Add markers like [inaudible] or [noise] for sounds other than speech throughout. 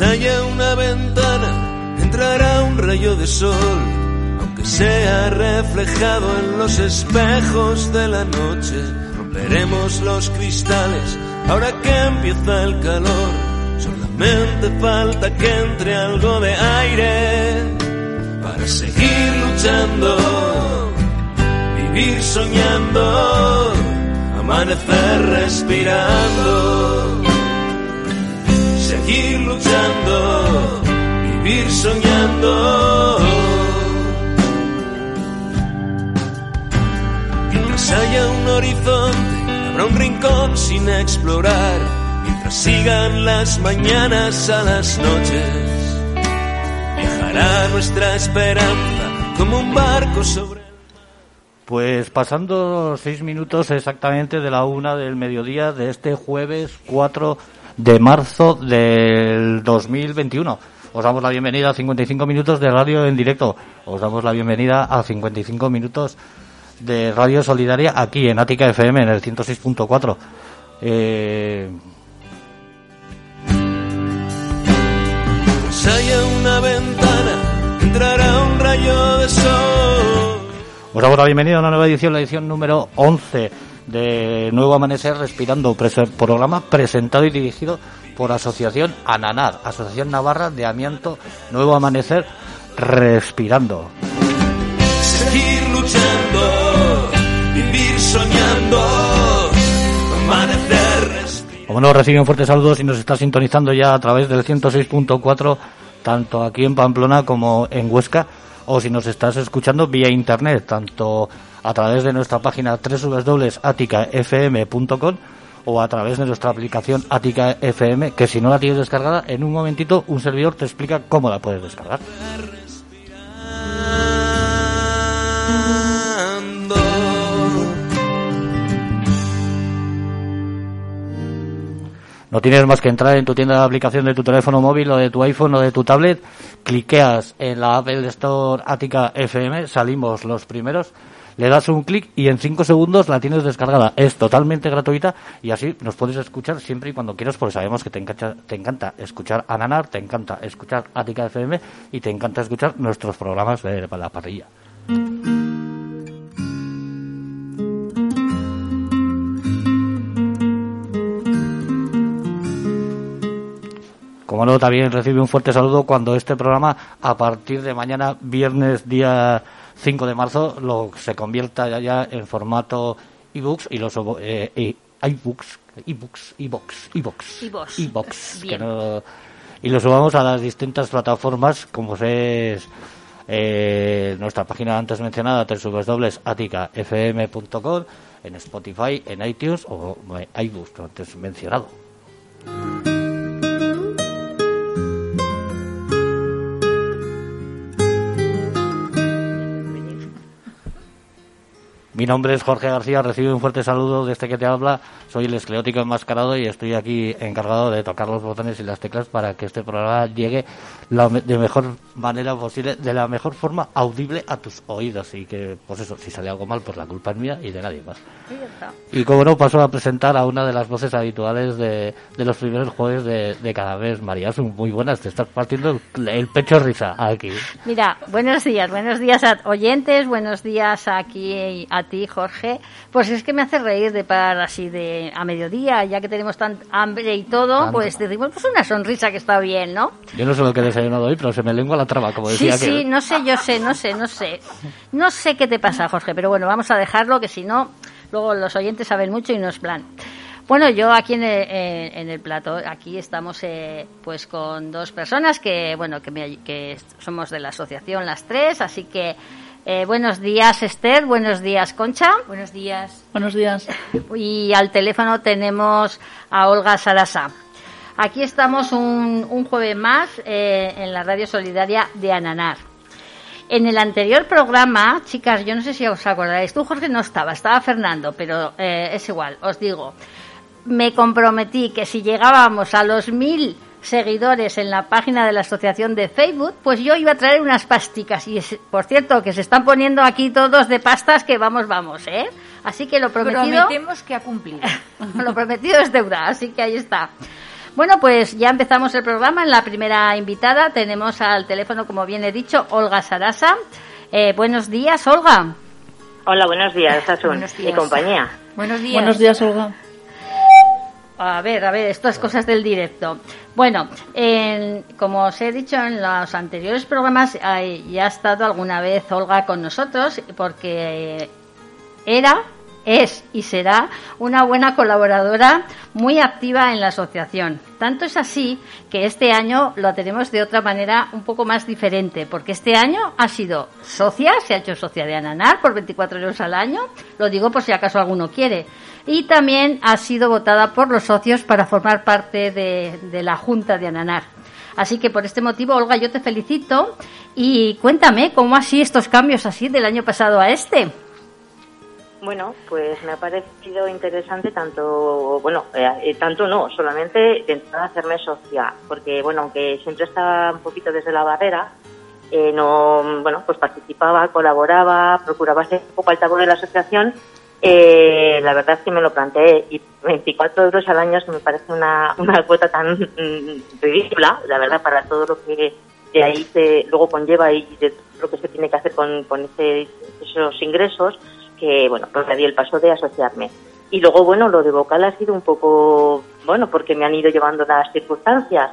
haya una ventana, entrará un rayo de sol, aunque sea reflejado en los espejos de la noche. Romperemos los cristales ahora que empieza el calor. Solamente falta que entre algo de aire para seguir luchando, vivir soñando, amanecer respirando seguir luchando, vivir soñando. Mientras haya un horizonte, habrá un rincón sin explorar. Mientras sigan las mañanas a las noches, viajará nuestra esperanza como un barco sobre. Pues pasando seis minutos exactamente de la una del mediodía de este jueves 4 de marzo del 2021. Os damos la bienvenida a 55 minutos de radio en directo. Os damos la bienvenida a 55 minutos de radio solidaria aquí en Ática FM en el 106.4. Eh, Pues haya una ventana, entrará un rayo de sol. Os damos la bienvenida a una nueva edición, la edición número 11 de Nuevo Amanecer Respirando, programa presentado y dirigido por Asociación ANANAR, Asociación Navarra de Amianto Nuevo Amanecer Respirando. Seguir luchando, vivir soñando, amanecer respirando. Como no, recibe un fuerte saludo si nos está sintonizando ya a través del 106.4, tanto aquí en Pamplona como en Huesca, o si nos estás escuchando vía internet, tanto a través de nuestra página www.aticafm.com o a través de nuestra aplicación Atica FM, que si no la tienes descargada, en un momentito un servidor te explica cómo la puedes descargar. No tienes más que entrar en tu tienda de aplicación de tu teléfono móvil o de tu iPhone o de tu tablet, cliqueas en la Apple Store Ática FM, salimos los primeros, le das un clic y en 5 segundos la tienes descargada. Es totalmente gratuita y así nos puedes escuchar siempre y cuando quieras porque sabemos que te encanta, te encanta escuchar Ananar, te encanta escuchar Ática FM y te encanta escuchar nuestros programas de la parrilla. Como no, también recibe un fuerte saludo cuando este programa, a partir de mañana, viernes día 5 de marzo, lo se convierta ya, ya en formato ebooks y los eh, iBooks, ebooks, ebooks, ebooks, iVoox. ebooks, que no- y lo subamos a las distintas plataformas como es eh, nuestra página antes mencionada www.aticafm.com en Spotify, en iTunes o eh, iBooks antes mencionado. Mi nombre es Jorge García, recibo un fuerte saludo desde que te habla. Soy el esclerótico enmascarado y estoy aquí encargado de tocar los botones y las teclas para que este programa llegue la me- de mejor manera posible, de la mejor forma audible a tus oídos. Y que, pues eso, si sale algo mal, pues la culpa es mía y de nadie más. Y como no, paso a presentar a una de las voces habituales de, de los primeros jueves de, de cada mes. María, son muy buenas, te estás partiendo el, el pecho risa aquí. Mira, buenos días, buenos días a oyentes, buenos días aquí a ti, Jorge. Pues es que me hace reír de parar así de a mediodía, ya que tenemos tan hambre y todo, Tanto. pues decimos pues una sonrisa que está bien, ¿no? Yo no sé lo que he desayunado hoy, pero se me lengua la traba, como Sí, decía sí, que... no sé, yo sé, no sé, no sé. No sé qué te pasa, Jorge, pero bueno, vamos a dejarlo, que si no, luego los oyentes saben mucho y no es plan. Bueno, yo aquí en el, en el plato, aquí estamos eh, pues con dos personas que, bueno, que, me- que somos de la asociación las tres, así que Eh, buenos días, Esther. Buenos días, Concha. Buenos días. Buenos días. Y al teléfono tenemos a Olga Sarasa. Aquí estamos un, un jueves más eh, en la radio solidaria de Ananar. En el anterior programa, chicas, yo no sé si os acordáis, tú Jorge no estaba, estaba Fernando, pero eh, es igual, os digo, me comprometí que si llegábamos a los mil seguidores en la página de la asociación de Facebook, pues yo iba a traer unas pasticas. Y es- por cierto, que se están poniendo aquí todos de pastas que vamos, vamos, ¿eh? Así que lo prometido, Prometemos que ha cumplido. [laughs] lo prometido es deuda, así que ahí está. Bueno, pues ya empezamos el programa. En la primera invitada tenemos al teléfono, como bien he dicho, Olga Sarasa. Eh, buenos días, Olga. Hola, buenos días, Asun Buenos y días. compañía. Buenos días. Buenos días, Olga. A ver, a ver, estas cosas del directo. Bueno, en- como os he dicho en los anteriores programas, ya ha estado alguna vez Olga con nosotros porque era, es y será una buena colaboradora muy activa en la asociación. Tanto es así que este año lo tenemos de otra manera un poco más diferente, porque este año ha sido socia, se ha hecho socia de Ananar por 24 euros al año, lo digo por si acaso alguno quiere, y también ha sido votada por los socios para formar parte de, la Junta de Ananar. Así que por este motivo, Olga, yo te felicito y cuéntame cómo así estos cambios así del año pasado a este. Bueno, pues me ha parecido interesante tanto, bueno, eh, eh, tanto no, solamente entrada hacerme socia, porque bueno, aunque siempre estaba un poquito desde la barrera, eh, no, bueno, pues participaba, colaboraba, procuraba ser un poco altavoz de la asociación, eh, la verdad es que me lo planteé y 24 euros al año me parece una, una cuota tan mm, ridícula, la verdad, para todo lo que de ahí se luego conlleva y de lo que se tiene que hacer con, con ese- esos ingresos, que bueno, pues me di el paso de asociarme. Y luego, bueno, lo de vocal ha sido un poco, bueno, porque me han ido llevando las circunstancias.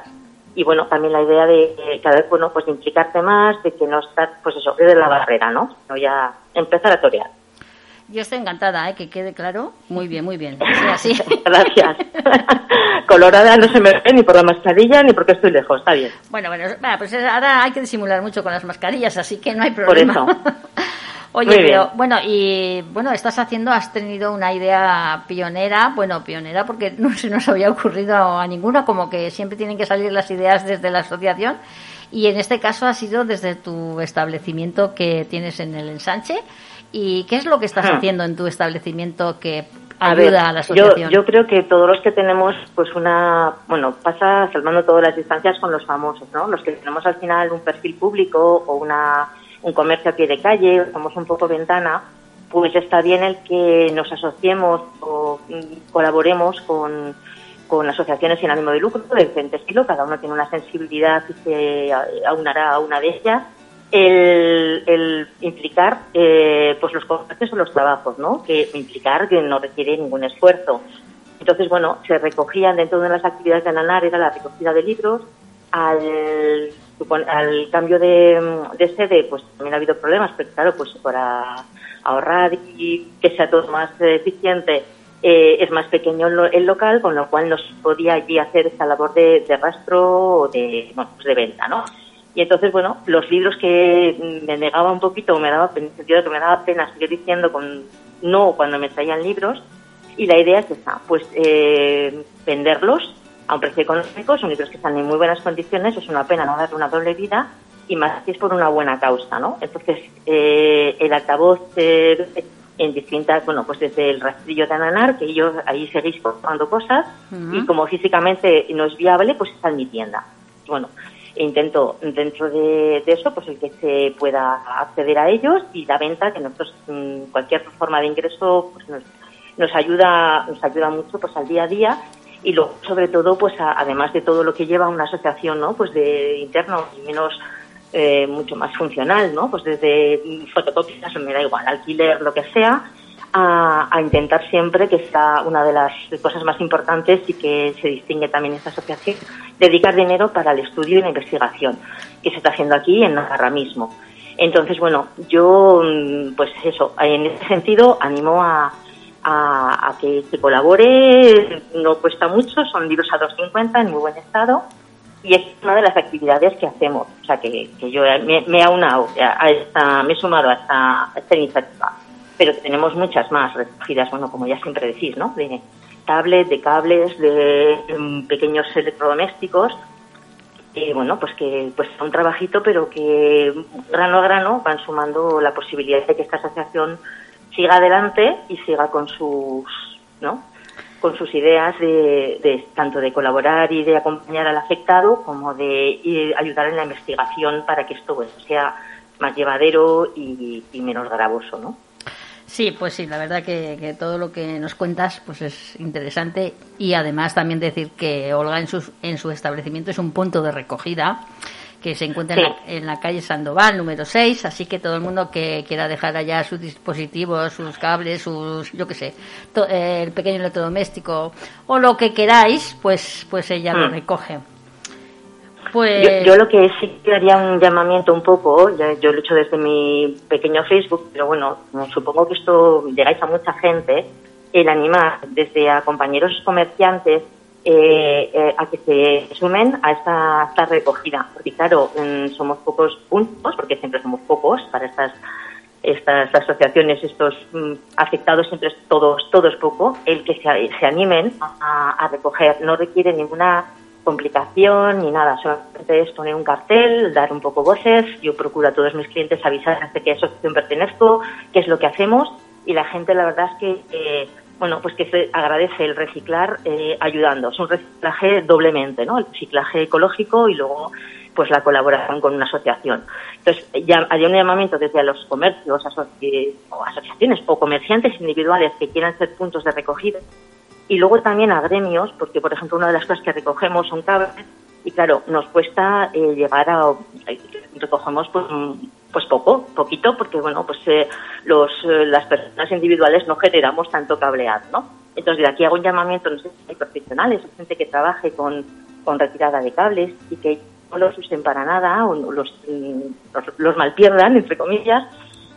Y bueno, también la idea de eh, cada vez, bueno, pues de implicarte más, de que no estar, pues eso, desde la barrera, ¿no? Sino ya empezar a torear. Yo estoy encantada, ¿eh? que quede claro. Muy bien, muy bien. Sí, así. [laughs] Gracias. [laughs] Colorada no se me ve ni por la mascarilla ni porque estoy lejos, está bien. Bueno, bueno, pues ahora hay que disimular mucho con las mascarillas, así que no hay Por problema. eso. [laughs] Oye, Muy bien. pero bueno, y bueno, estás haciendo, has tenido una idea pionera, bueno, pionera porque [laughs] no se nos había ocurrido a ninguna, como que siempre tienen que salir las ideas desde la asociación, y en este caso ha sido desde tu establecimiento que tienes en el ensanche. ¿Y qué es lo que estás Ah. haciendo en tu establecimiento que A ayuda ver, a la yo, asociación? yo creo que todos los que tenemos, pues una, bueno, pasa salvando todas las distancias con los famosos, ¿no? Los que tenemos al final un perfil público o una, un comercio a pie de calle, somos un poco ventana, pues está bien el que nos asociemos o mm, colaboremos con, con asociaciones sin ánimo de lucro de diferente estilo, cada uno tiene una sensibilidad y se aunará a una de ellas. El, el implicar eh, pues los comercios o los trabajos, ¿no? Que implicar que no requiere ningún esfuerzo. Entonces, bueno, se recogían dentro de las actividades de Ananar, era la recogida de libros. Al, al cambio de, de sede, pues también ha habido problemas, pero claro, pues para ahorrar y que sea todo más eficiente, eh, es más pequeño el, lo- el local, con lo cual no se podía allí hacer esta labor de, de rastro o de, bueno, pues de venta, ¿no? Y entonces, bueno, los libros que me negaba un poquito, me daba, en el sentido de que me daba pena seguir diciendo con no cuando me traían libros, y la idea es esa, pues eh, venderlos a un precio económico, son libros que están en muy buenas condiciones, es una pena no darle una doble vida, y más si es por una buena causa, ¿no? Entonces, eh, el altavoz eh, en distintas, bueno, pues desde el rastrillo de Ananar, que yo ahí seguís comprando cosas, y como físicamente no es viable, pues está en mi tienda. Bueno, e intento dentro de, de eso, pues el que se pueda acceder a ellos y la venta, que nosotros mm, cualquier forma de ingreso pues nos, nos ayuda, nos ayuda mucho pues al día a día y luego sobre todo pues a- además de todo lo que lleva una asociación, ¿no? Pues de interno y menos eh, mucho más funcional, ¿no? Pues desde fotocopias, me da igual, alquiler, lo que sea, a, a intentar siempre, que sea una de las cosas más importantes y que se distingue también esta asociación, dedicar dinero para el estudio y la investigación, que se está haciendo aquí en Navarra mismo. Entonces, bueno, yo, mm, pues eso, en ese sentido, animo a, a, a que se colabore, no cuesta mucho, son libros a 2.50 en muy buen estado, y es una de las actividades que hacemos. O sea, que, que yo me, me he aunado me he sumado a esta, esta iniciativa. Pero tenemos muchas más recogidas, bueno, como ya siempre decís, ¿no? De tablets, de cables, de pequeños electrodomésticos. Y bueno, pues que pues un trabajito, pero que grano a grano van sumando la posibilidad de que esta asociación siga adelante y siga con sus, ¿no? con sus ideas de, de tanto de colaborar y de acompañar al afectado como de ayudar en la investigación para que esto bueno, sea más llevadero y, y menos gravoso, ¿no? Sí, pues sí, la verdad que, que, todo lo que nos cuentas pues es interesante y además también decir que Olga en su, en su establecimiento es un punto de recogida que se encuentra Sí. en, la, en la calle Sandoval, número 6, así que todo el mundo que quiera dejar allá sus dispositivos, sus cables, sus, yo qué sé, to- eh, el pequeño electrodoméstico o lo que queráis, pues, pues ella lo Mm. recoge. Pues, Yo, yo lo que sí que haría un llamamiento un poco, ya- yo lo he hecho desde mi pequeño Facebook, pero bueno, supongo que esto llegáis a mucha gente, el animar desde a compañeros comerciantes eh, eh, a que se sumen a esta, esta recogida, porque claro, mm, somos pocos puntos, porque siempre somos pocos para estas estas asociaciones, estos mm, afectados siempre es todos, todos poco, el que se, se animen a, a recoger no requiere ninguna complicación ni nada, solamente es poner un cartel, dar un poco voces, yo procuro a todos mis clientes avisar de qué asociación pertenezco, qué es lo que hacemos. Y la gente la verdad es que eh, bueno pues que se agradece el reciclar eh, ayudando, es un reciclaje doblemente, ¿no? El reciclaje ecológico y luego pues la colaboración con una asociación. Entonces, ya haría un llamamiento desde a los comercios asoci- o asociaciones o comerciantes individuales que quieran ser puntos de recogida y luego también a gremios, porque por ejemplo una de las cosas que recogemos son cables y claro, nos cuesta eh, llegar a eh, recogemos pues pues poco, poquito, porque bueno, pues eh, los eh, las personas individuales no generamos tanto cableado, ¿no? Entonces de aquí hago un llamamiento, no sé si hay profesionales o gente que trabaje con, con retirada de cables y que no los usen para nada o los, mm, los, los malpierdan, entre comillas,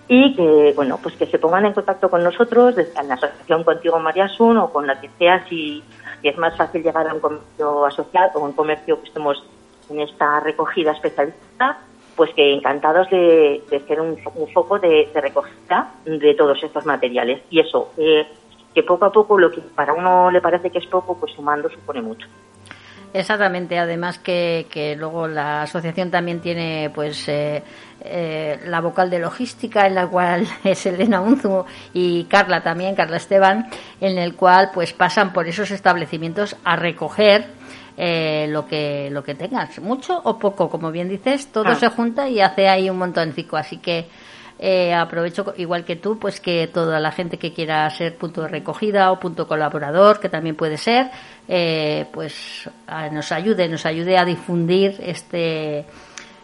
y que bueno pues que se pongan en contacto con nosotros en la asociación contigo María Sun o con la que sea si, si es más fácil llegar a un comercio asociado o un comercio que estemos en esta recogida especializada pues que encantados de, de ser un, un foco de, recogida de todos estos materiales. Y eso eh, que poco a poco lo que para uno le parece que es poco pues sumando supone mucho. Exactamente, además que, que luego la asociación también tiene pues eh, eh, la vocal de logística en la cual [laughs] es Elena Unzu y Carla también, Carla Esteban, en el cual pues pasan por esos establecimientos a recoger eh, lo que lo que tengas, mucho o poco, como bien dices, todo Ah. se junta y hace ahí un montoncico, así que eh, aprovecho, igual que tú, pues que toda la gente que quiera ser punto de recogida o punto colaborador, que también puede ser, eh, pues a- nos ayude, nos ayude a difundir este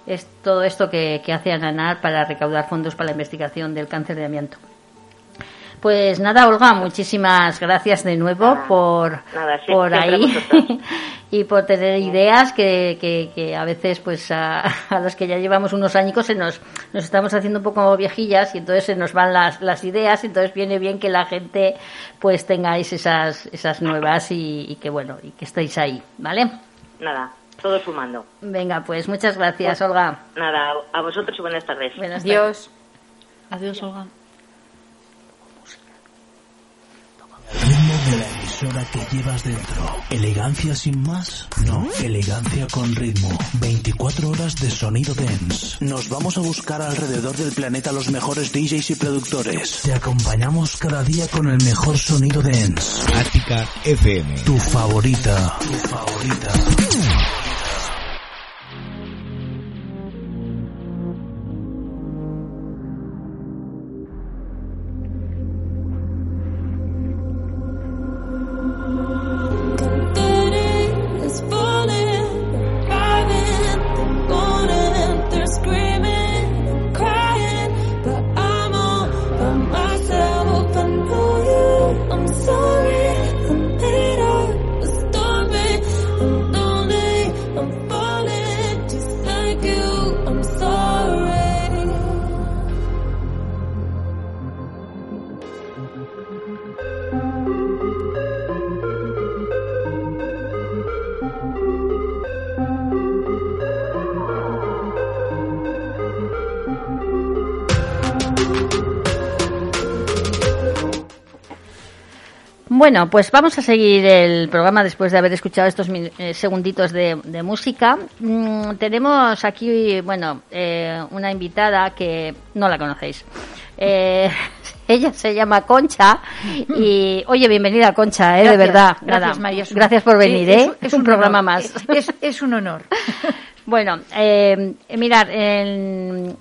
es todo esto que, que hace ANANAR para recaudar fondos para la investigación del cáncer de amianto. Pues nada, Olga, muchísimas gracias de nuevo Nada, por, nada, sí, por ahí [laughs] y por tener ideas que, que, que a veces pues a, [laughs] a los que ya llevamos unos añicos se nos, nos estamos haciendo un poco viejillas y entonces se nos van las, las ideas y entonces viene bien que la gente pues tengáis esas, esas nuevas y, y que bueno, y que estéis ahí, ¿vale? nada todo sumando Venga, pues muchas gracias, Olga. nada a vosotros y buenas tardes Buenas tardes. Adiós. Adiós, Olga. ritmo emisora que llevas dentro. ¿Elegancia sin más? No, elegancia con ritmo. 24 horas de sonido dance. Nos vamos a buscar alrededor del planeta los mejores DJs y productores. Te acompañamos cada día con el mejor sonido dance. Ática FM. Tu favorita. Tu favorita. Bueno, pues vamos a seguir el programa después de haber escuchado estos eh, segunditos de, de música. Mm, tenemos aquí, bueno, eh, una invitada que no la conocéis. Eh, [laughs] ella se llama Concha y, oye, bienvenida Concha, eh, de verdad. Gracias. María. Es Gracias por venir, Sí, ¿eh? Es, un, programa honor. más. Es, es- es un honor. [laughs] [laughs] Bueno, eh, mirar, en,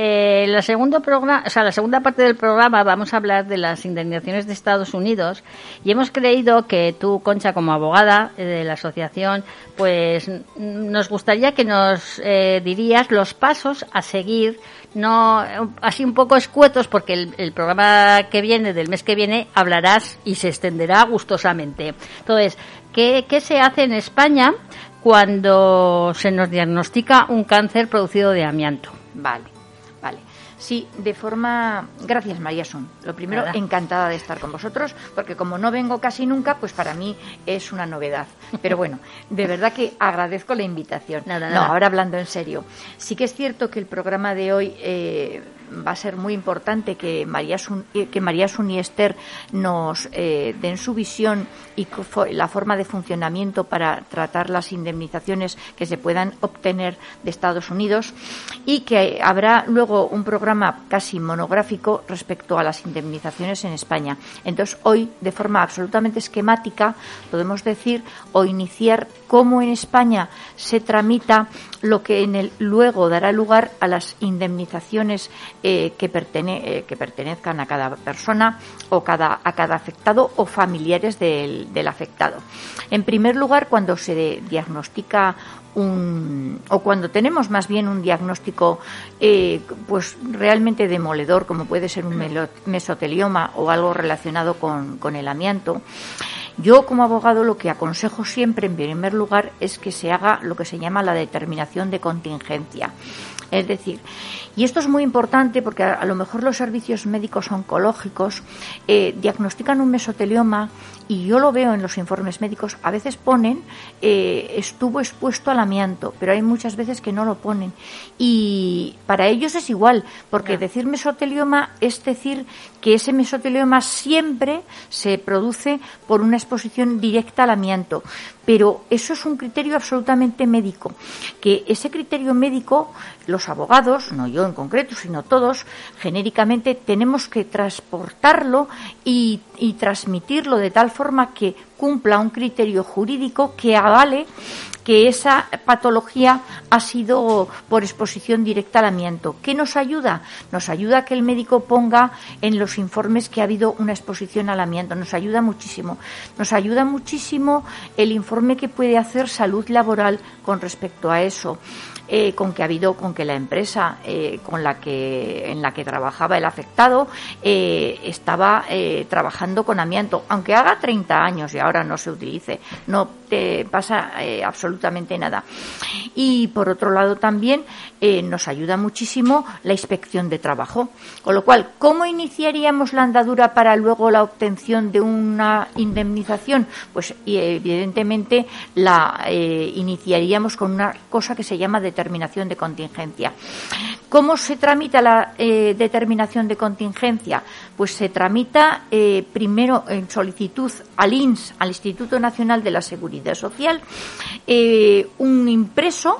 eh, la programa, o sea, la segunda parte del programa vamos a hablar de las indemnizaciones de Estados Unidos y hemos creído que tú, Concha, como abogada eh, de la asociación, pues nos gustaría que nos eh, dirías los pasos a seguir, no así un poco escuetos, porque el, programa que viene, del mes que viene, hablarás y se extenderá gustosamente. Entonces, ¿qué, se hace en España cuando se nos diagnostica un cáncer producido de amianto? Vale. Sí, de forma. Gracias, María Son. Lo primero, encantada de estar con vosotros, porque como no vengo casi nunca, pues para mí es una novedad. Pero bueno, de verdad que agradezco la invitación. Nada, no, nada. ahora hablando en serio. Sí que es cierto que el programa de hoy eh, va a ser muy importante que María eh, que María Sun y Esther nos eh, den su visión y la forma de funcionamiento para tratar las indemnizaciones que se puedan obtener de Estados Unidos y que habrá luego un programa casi monográfico respecto a las indemnizaciones en España. Entonces, hoy, de forma absolutamente esquemática, podemos decir o iniciar cómo en España se tramita lo que luego dará lugar a las indemnizaciones eh, que, pertene- eh, que pertenezcan a cada persona o cada, a cada afectado o familiares del, del afectado. En primer lugar, cuando se diagnostica un, o cuando tenemos más bien un diagnóstico eh, pues realmente demoledor como puede ser un mesotelioma o algo relacionado con, con el amianto yo como abogado lo que aconsejo siempre en primer lugar es que se haga lo que se llama la determinación de contingencia es decir, y esto es muy importante porque a, a lo mejor los servicios médicos oncológicos eh, diagnostican un mesotelioma y yo lo veo en los informes médicos, a veces ponen eh, estuvo expuesto al amianto, pero hay muchas veces que no lo ponen. Y para ellos es igual, porque decir mesotelioma es decir que ese mesotelioma siempre se produce por una exposición directa al amianto. Pero eso es un criterio absolutamente médico, que ese criterio médico, los abogados, no yo en concreto, sino todos, genéricamente tenemos que transportarlo y, y transmitirlo de tal forma que cumpla un criterio jurídico que avale que esa patología ha sido por exposición directa al amianto. ¿Qué nos ayuda? Nos ayuda que el médico ponga en los informes que ha habido una exposición al amianto. Nos ayuda muchísimo. Nos ayuda muchísimo el informe que puede hacer salud laboral con respecto a eso. Eh, con que ha habido, con que la empresa eh, con la que en la que trabajaba el afectado eh, estaba trabajando con amianto, aunque haga 30 años y ahora no se utilice, no te pasa absolutamente nada. Y por otro lado también nos ayuda muchísimo la inspección de trabajo, con lo cual, ¿cómo iniciaríamos la andadura para luego la obtención de una indemnización? Pues evidentemente la iniciaríamos con una cosa que se llama determinación de contingencia. ¿Cómo se tramita la eh, determinación de contingencia? Pues se tramita eh, primero en solicitud al INS, al Instituto Nacional de la Seguridad Social, eh, un impreso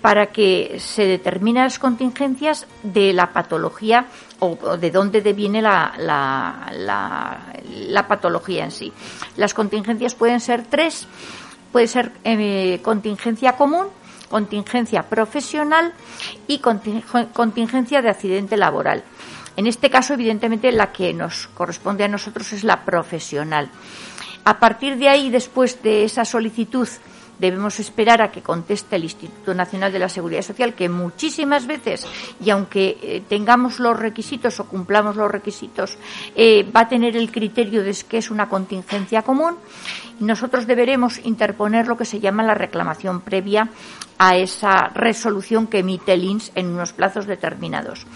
para que se determinen las contingencias de la patología o, de dónde deviene la, la, la, patología en sí. Las contingencias pueden ser tres. Puede ser contingencia común, contingencia profesional y conting- contingencia de accidente laboral. En este caso, evidentemente, la que nos corresponde a nosotros es la profesional. A partir de ahí, después de esa solicitud, debemos esperar a que conteste el Instituto Nacional de la Seguridad Social, que muchísimas veces, y aunque eh, tengamos los requisitos o cumplamos los requisitos, eh, va a tener el criterio de que es una contingencia común, y nosotros deberemos interponer lo que se llama la reclamación previa a esa resolución que emite el INS en unos plazos determinados.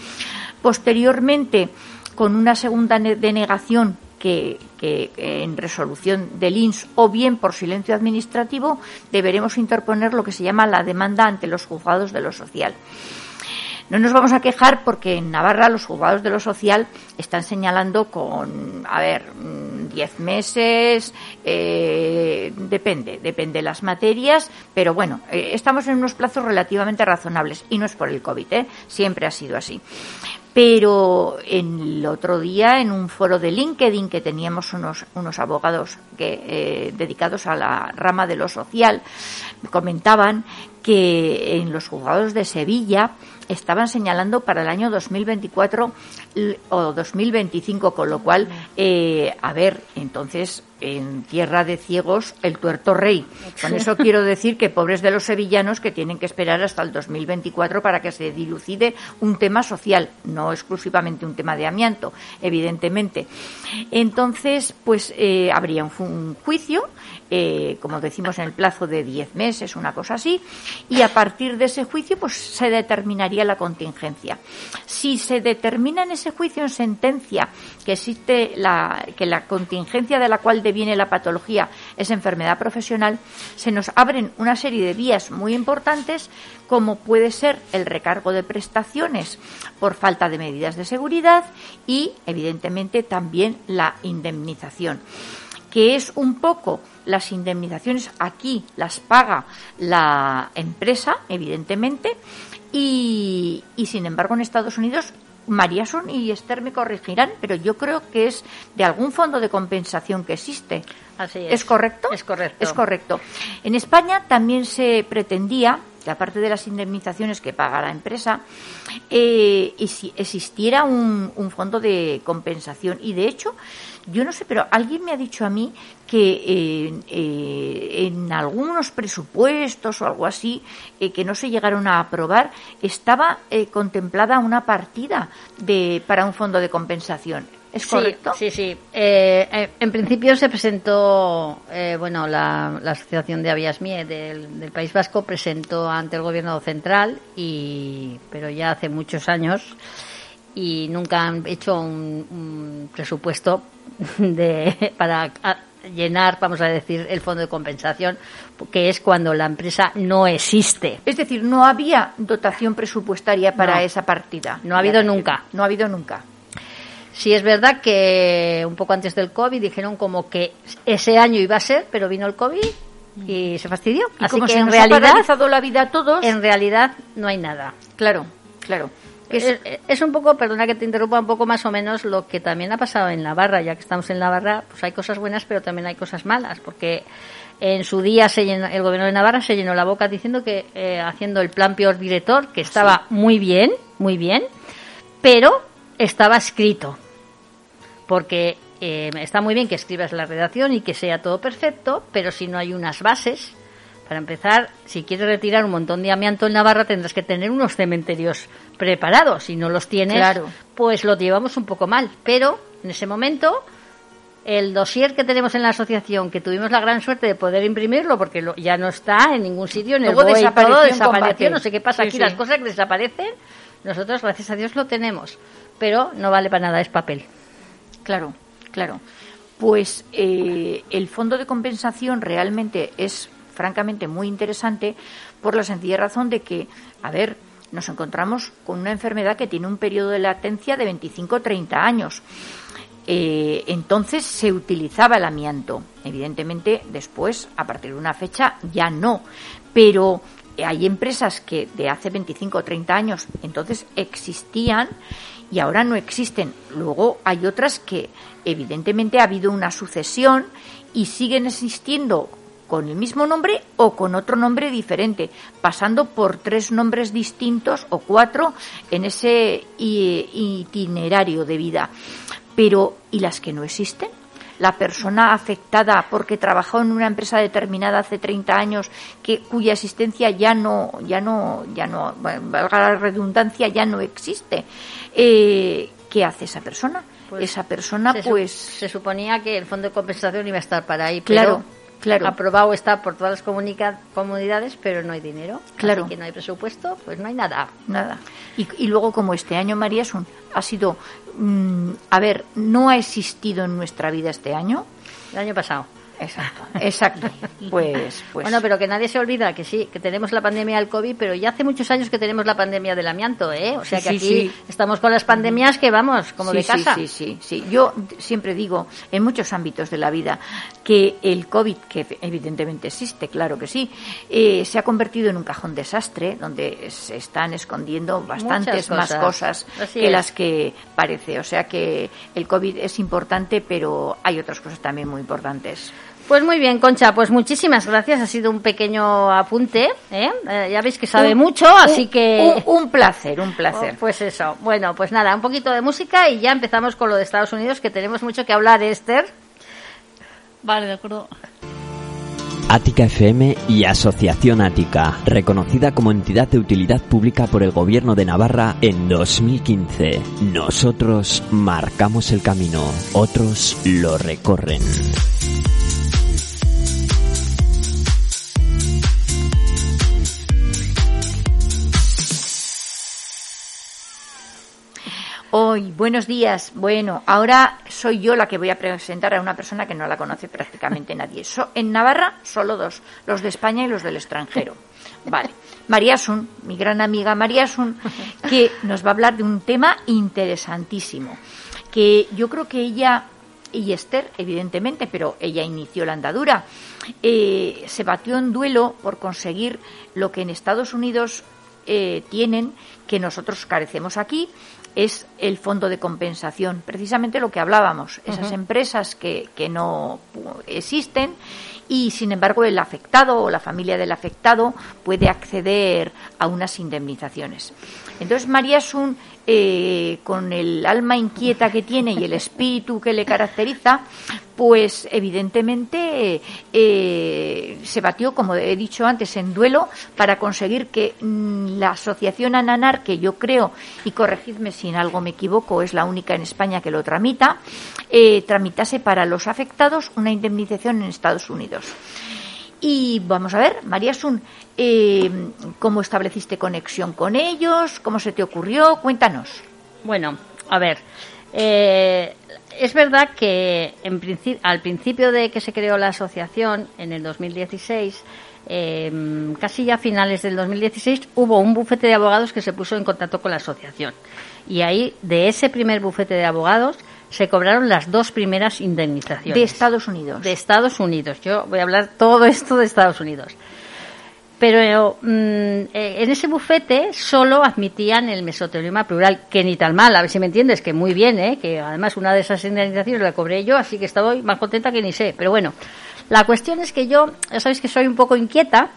Posteriormente, con una segunda ne- denegación que, eh, en resolución del INS o bien por silencio administrativo, deberemos interponer lo que se llama la demanda ante los juzgados de lo social. No nos vamos a quejar porque en Navarra los juzgados de lo social están señalando con, a ver, mm, 10 meses, eh, depende, depende de las materias, pero bueno, eh, estamos en unos plazos relativamente razonables y no es por el COVID, siempre ha sido así. Pero en el otro día, en un foro de LinkedIn que teníamos unos, unos abogados que, eh, dedicados a la rama de lo social, comentaban que en los juzgados de Sevilla estaban señalando para el año 2024 l- o 2025, con lo cual, eh, a ver, entonces en tierra de ciegos el tuerto rey. Con eso quiero decir que pobres de los sevillanos que tienen que esperar hasta el 2024 para que se dilucide un tema social, no exclusivamente un tema de amianto, evidentemente. Entonces, pues eh, habría un juicio, eh, como decimos, en el plazo de 10 meses, una cosa así, y a partir de ese juicio, pues se determinaría la contingencia. Si se determina en ese juicio en sentencia que existe la, que la contingencia de la cual deviene la patología es enfermedad profesional, se nos abren una serie de vías muy importantes, como puede ser el recargo de prestaciones por falta de medidas de seguridad y, evidentemente, también la indemnización que es un poco las indemnizaciones aquí las paga la empresa, evidentemente, y, y sin embargo en Estados Unidos María Sun y Esther me corregirán, pero yo creo que es de algún fondo de compensación que existe. Así ¿Es es. correcto? Es correcto. Es correcto. En España también se pretendía que aparte de las indemnizaciones que paga la empresa, eh, y si existiera un, un fondo de compensación. Y de hecho, yo no sé, pero alguien me ha dicho a mí que eh, eh, en algunos presupuestos o algo así eh, que no se llegaron a aprobar estaba eh, contemplada una partida de para un fondo de compensación. ¿Es Sí, correcto? Sí, sí. En principio se presentó, eh, bueno, la, la Asociación de Avías Mie del, del País Vasco presentó ante el Gobierno central, y, pero ya hace muchos años, y nunca han hecho un, un presupuesto [laughs] de, para llenar, vamos a decir, el fondo de compensación, que es cuando la empresa no existe. Es decir, no había dotación presupuestaria para No. esa partida. No ha habido nunca. No ha habido nunca. Sí, es verdad que un poco antes del COVID dijeron como que ese año iba a ser, pero vino el COVID y se fastidió. Y Así como que se en nos ha realidad, paralizado la vida a todos, en realidad no hay nada. claro, claro. Que es- Es, es un poco, perdona que te interrumpa, un poco más o menos lo que también ha pasado en Navarra, ya que estamos en Navarra, pues hay cosas buenas, pero también hay cosas malas, porque en su día se llenó- el gobierno de Navarra se llenó la boca diciendo que eh, haciendo el plan peor director, que estaba muy bien, muy bien, pero estaba escrito, porque eh, está muy bien que escribas la redacción y que sea todo perfecto, pero si no hay unas bases, para empezar, si quieres retirar un montón de amianto en Navarra, tendrás que tener unos cementerios preparados. Si no los tienes, Claro. pues lo llevamos un poco mal. Pero en ese momento, el dossier que tenemos en la asociación, que tuvimos la gran suerte de poder imprimirlo, porque lo- ya no está en ningún sitio, en el Luego BOE y desapareció todo, desapareció, no sé qué pasa Sí, aquí, sí. las cosas que desaparecen, nosotros, gracias a Dios, lo tenemos. Pero no vale para nada, es papel. Claro, claro. Pues eh, el fondo de compensación realmente es francamente muy interesante por la sencilla razón de que, a ver, nos encontramos con una enfermedad que tiene un periodo de latencia de 25 o 30 años. Eh, entonces se utilizaba el amianto. Evidentemente, después, a partir de una fecha, ya no. Pero hay empresas que de hace 25 o 30 años entonces existían y ahora no existen. Luego hay otras que evidentemente ha habido una sucesión y siguen existiendo con el mismo nombre o con otro nombre diferente, pasando por tres nombres distintos o cuatro en ese itinerario de vida. Pero, ¿y las que no existen? La persona afectada porque trabajó en una empresa determinada hace 30 años que cuya existencia ya no ya no ya no valga la redundancia ya no existe. Eh, ¿Qué hace esa persona? Pues, esa persona se, pues se suponía que el fondo de compensación iba a estar para ahí, Claro, pero claro. aprobado está por todas las comunidades, pero no hay dinero. Claro. Así que no hay presupuesto, pues no hay nada. Nada. Y, y luego, como este año, María, es un- ha sido. mm, a ver, no ha existido en nuestra vida este año. El año pasado. Exacto, [laughs] exacto. Pues, pues. Bueno, pero que nadie se olvida que sí, que tenemos la pandemia del COVID, pero ya hace muchos años que tenemos la pandemia del amianto, ¿eh? O sea que Sí, aquí sí. estamos con las pandemias que vamos, como Sí, de casa. Sí, sí, sí, sí. Yo siempre digo, en muchos ámbitos de la vida, que el COVID, que evidentemente existe, claro que sí, eh, se ha convertido en un cajón desastre donde se están escondiendo bastantes más cosas. cosas Así que es. las que parece. O sea que el COVID es importante, pero hay otras cosas también muy importantes. Pues muy bien, Concha, pues muchísimas gracias. Ha sido un pequeño apunte, ¿eh? Eh, ya veis que sabe Un- mucho, así un- que... Un, un placer, un placer. Oh, Pues eso. Bueno, pues nada, un poquito de música y ya empezamos con lo de Estados Unidos, que tenemos mucho que hablar, Esther. Vale, de acuerdo. Ática FM y Asociación Ática, reconocida como entidad de utilidad pública por el Gobierno de Navarra en 2015. Nosotros marcamos el camino, otros lo recorren. Hoy, buenos días. Bueno, ahora soy yo la que voy a presentar a una persona que no la conoce prácticamente [laughs] nadie. So- en Navarra, solo dos, los de España y los del extranjero. [laughs] Vale. María Sun, mi gran amiga María Sun, que nos va a hablar de un tema interesantísimo, que yo creo que ella y Esther, evidentemente, pero ella inició la andadura, eh, se batió en duelo por conseguir lo que en Estados Unidos eh, tienen, que nosotros carecemos aquí, es el fondo de compensación. Precisamente lo que hablábamos, esas empresas que, que no existen y, sin embargo, el afectado o la familia del afectado puede acceder a unas indemnizaciones. Entonces, María Sun, eh, con el alma inquieta que tiene y el espíritu que le caracteriza, pues evidentemente eh, se batió, como he dicho antes, en duelo para conseguir que mm, la asociación Ananar, que yo creo, y corregidme si en algo me equivoco, es la única en España que lo tramita, eh, tramitase para los afectados una indemnización en Estados Unidos. Y vamos a ver, María Sun, eh, ¿cómo estableciste conexión con ellos? ¿Cómo se te ocurrió? Cuéntanos. Bueno, a ver, eh, es verdad que en princi- al principio de que se creó la asociación, en el 2016, eh, casi ya a finales del 2016, hubo un bufete de abogados que se puso en contacto con la asociación. Y ahí, de ese primer bufete de abogados, se cobraron las dos primeras indemnizaciones. De Estados Unidos. De Estados Unidos. Yo voy a hablar todo esto de Estados Unidos. Pero mm, eh, en ese bufete solo admitían el mesotelioma plural, que ni tan mal, a ver si me entiendes, que muy bien, ¿eh? que además una de esas indemnizaciones la cobré yo, así que estaba más contenta que ni sé. Pero bueno, la cuestión es que yo, ya sabéis que soy un poco inquieta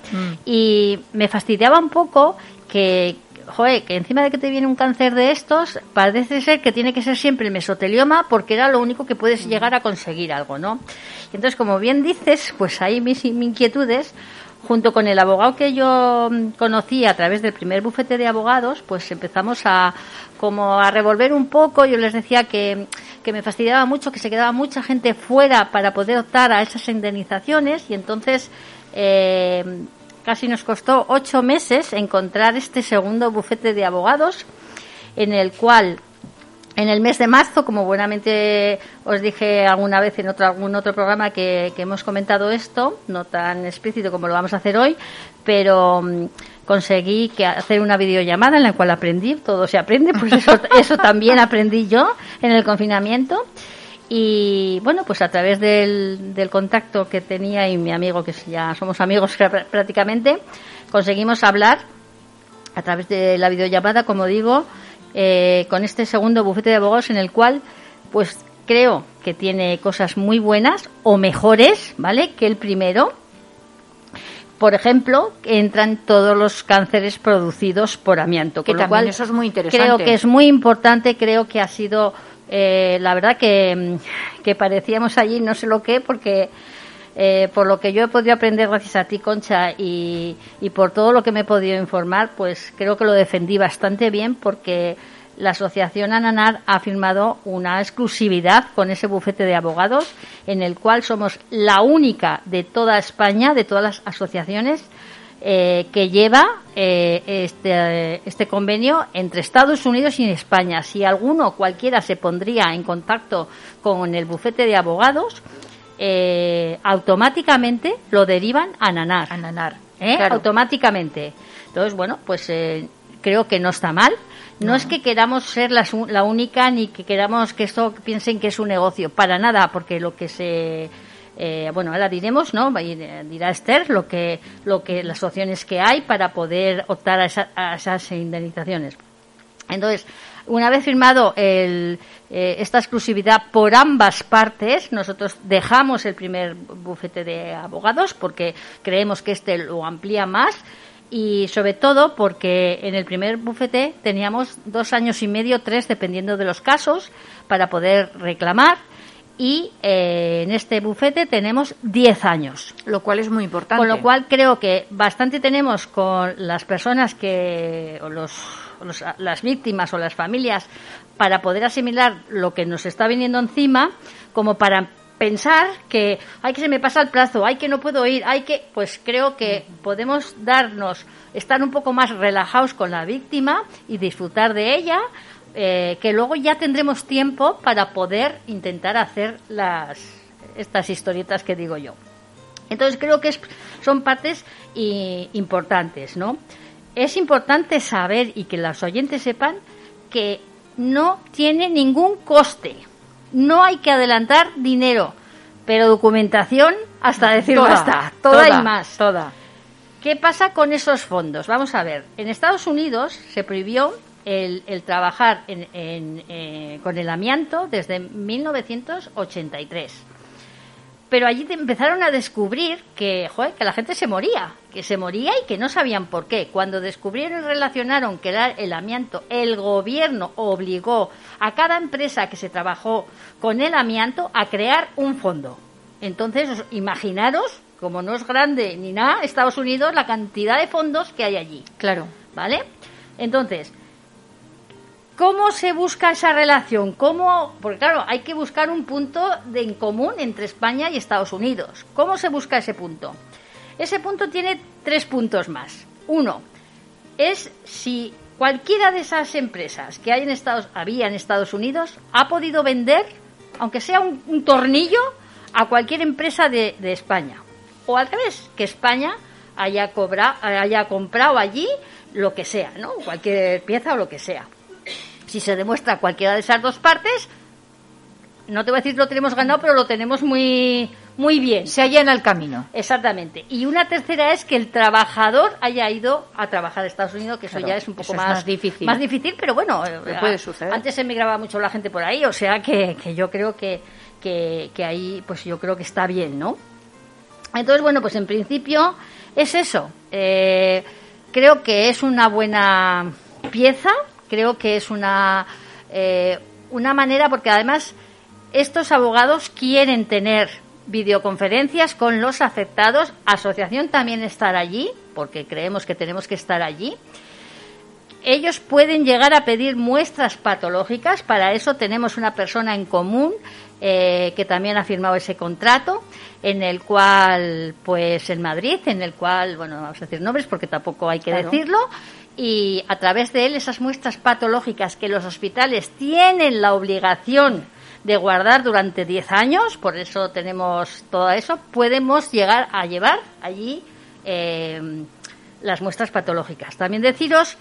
y me fastidiaba un poco que, joder, que encima de que te viene un cáncer de estos, parece ser que tiene que ser siempre el mesotelioma porque era lo único que puedes llegar a conseguir algo, ¿no? Y entonces, como bien dices, pues ahí mis, mis inquietudes, junto con el abogado que yo mm, conocí a través del primer bufete de abogados, pues empezamos a como a revolver un poco. Yo les decía que, que me fastidiaba mucho, que se quedaba mucha gente fuera para poder optar a esas indemnizaciones y entonces eh, casi nos costó ocho meses encontrar este segundo bufete de abogados en el cual en el mes de marzo, como buenamente os dije alguna vez en otro, algún otro programa que, que hemos comentado esto, no tan explícito como lo vamos a hacer hoy, pero mm, conseguí que hacer una videollamada en la cual aprendí, todo se aprende, pues eso, [laughs] eso también aprendí yo en el confinamiento. Y bueno, pues a través del, del contacto que tenía y mi amigo, que ya somos amigos [laughs] pr- prácticamente, conseguimos hablar a través de la videollamada, como digo, eh, con este segundo bufete de abogados en el cual, pues creo que tiene cosas muy buenas o mejores, ¿vale? Que el primero. Por ejemplo, entran todos los cánceres producidos por amianto. Que con lo cual, eso es muy interesante. Creo que es muy importante, creo que ha sido, eh, la verdad que, mm, que parecíamos allí no sé lo que, porque eh, por lo que yo he podido aprender gracias a ti, Concha, y, por todo lo que me he podido informar, pues creo que lo defendí bastante bien porque la asociación Ananar ha firmado una exclusividad con ese bufete de abogados en el cual somos la única de toda España, de todas las asociaciones, eh, que lleva eh, este, este convenio entre Estados Unidos y España. Si alguno, cualquiera, se pondría en contacto con el bufete de abogados, eh, automáticamente lo derivan a Nanar. A Nanar. ¿eh? Claro. Automáticamente. Entonces, bueno, pues eh, creo que no está mal. No, es que queramos ser las u- la única ni que queramos que esto piensen que es un negocio. Para nada, porque lo que se. eh, bueno, ahora diremos, ¿no? Eh, Dirá Esther lo que, lo que, las opciones que hay para poder optar a, esa- a esas indemnizaciones. Entonces, una vez firmado el, eh, esta exclusividad por ambas partes, nosotros dejamos el primer bufete de abogados porque creemos que este lo amplía más y sobre todo porque en el primer bufete teníamos dos años y medio, tres, dependiendo de los casos, para poder reclamar y eh, en este bufete tenemos diez años. Lo cual es muy importante. Con lo cual creo que bastante tenemos con las personas que, o los, los- las víctimas o las familias para poder asimilar lo que nos está viniendo encima, como para pensar que, ay, que se me pasa el plazo, ay, que no puedo ir, ay, que, pues creo que podemos darnos, estar un poco más relajados con la víctima y disfrutar de ella, eh, que luego ya tendremos tiempo para poder intentar hacer las, estas historietas que digo yo. Entonces creo que es- son partes importantes, ¿no? Es importante saber y que los oyentes sepan que no tiene ningún coste. No hay que adelantar dinero, pero documentación hasta decir Toda, basta, toda, toda, y más. Toda. ¿Qué pasa con esos fondos? Vamos a ver. En Estados Unidos se prohibió el, el trabajar en- en, eh, con el amianto desde 1983. Pero allí empezaron a descubrir que, joder, que la gente se moría, que se moría y que no sabían por qué. Cuando descubrieron y relacionaron que era el amianto, el gobierno obligó a cada empresa que se trabajó con el amianto a crear un fondo. Entonces, os- imaginaros, como no es grande ni nada, Estados Unidos, la cantidad de fondos que hay allí. Claro. ¿Vale? Entonces, ¿cómo se busca esa relación? ¿Cómo? Porque claro, hay que buscar un punto de en común entre España y Estados Unidos. ¿Cómo se busca ese punto? Ese punto tiene tres puntos más. Uno, es si cualquiera de esas empresas que hay en Estados, había en Estados Unidos ha podido vender, aunque sea un, tornillo, a cualquier empresa de, de España. O al revés, que España haya, cobra, haya comprado allí lo que sea, ¿no? Cualquier pieza o lo que sea. Si se demuestra cualquiera de esas dos partes, no te voy a decir lo tenemos ganado, pero lo tenemos muy, muy bien. Se allana el camino. Exactamente. Y una tercera es que el trabajador haya ido a trabajar a Estados Unidos, que eso Claro, ya es un poco más, más difícil. Más difícil, pero bueno, eh, puede suceder. Antes emigraba mucho la gente por ahí, o sea que, que yo creo que, que, que ahí, pues yo creo que está bien, ¿no? Entonces, bueno, pues en principio es eso. Eh, creo que es una buena pieza, creo que es una, eh, una manera, porque además estos abogados quieren tener videoconferencias con los afectados, asociación también estar allí, porque creemos que tenemos que estar allí. Ellos pueden llegar a pedir muestras patológicas, para eso tenemos una persona en común eh, que también ha firmado ese contrato, en el cual, pues en Madrid, en el cual, bueno, no vamos a decir nombres porque tampoco hay que Claro. decirlo, y a través de él esas muestras patológicas que los hospitales tienen la obligación de guardar durante 10 años, por eso tenemos todo eso, podemos llegar a llevar allí eh, las muestras patológicas. También deciros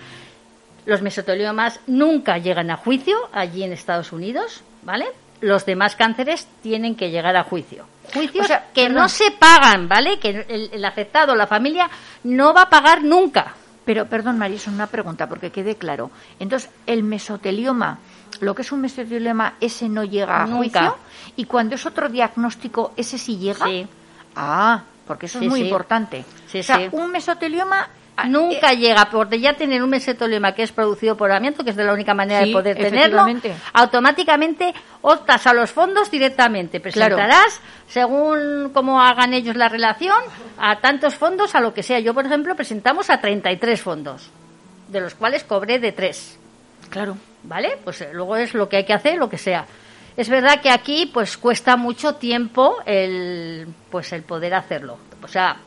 los mesoteliomas nunca llegan a juicio allí en Estados Unidos, ¿vale? Los demás cánceres tienen que llegar a juicio. Juicios O sea, que perdón. no se pagan, ¿vale? Que el, el afectado, la familia, no va a pagar nunca. Pero, perdón, Marisa, una pregunta, porque quede claro. Entonces, el mesotelioma, lo que es un mesotelioma, ese no llega a Nunca. juicio. Y cuando es otro diagnóstico, ese sí llega. Sí. Ah, porque eso Sí, es muy sí. importante. Sí, o sea, un mesotelioma Nunca eh, llega, porque ya tener un mesotelioma que es producido por amianto, que es de la única manera Sí, de poder tenerlo, automáticamente optas a los fondos directamente. Claro. Presentarás, según cómo hagan ellos la relación, a tantos fondos, a lo que sea. Yo, por ejemplo, presentamos a 33 fondos, de los cuales cobré de 3. Claro. ¿Vale? Pues eh, luego es lo que hay que hacer, lo que sea. Es verdad que aquí pues cuesta mucho tiempo el pues el poder hacerlo. O sea,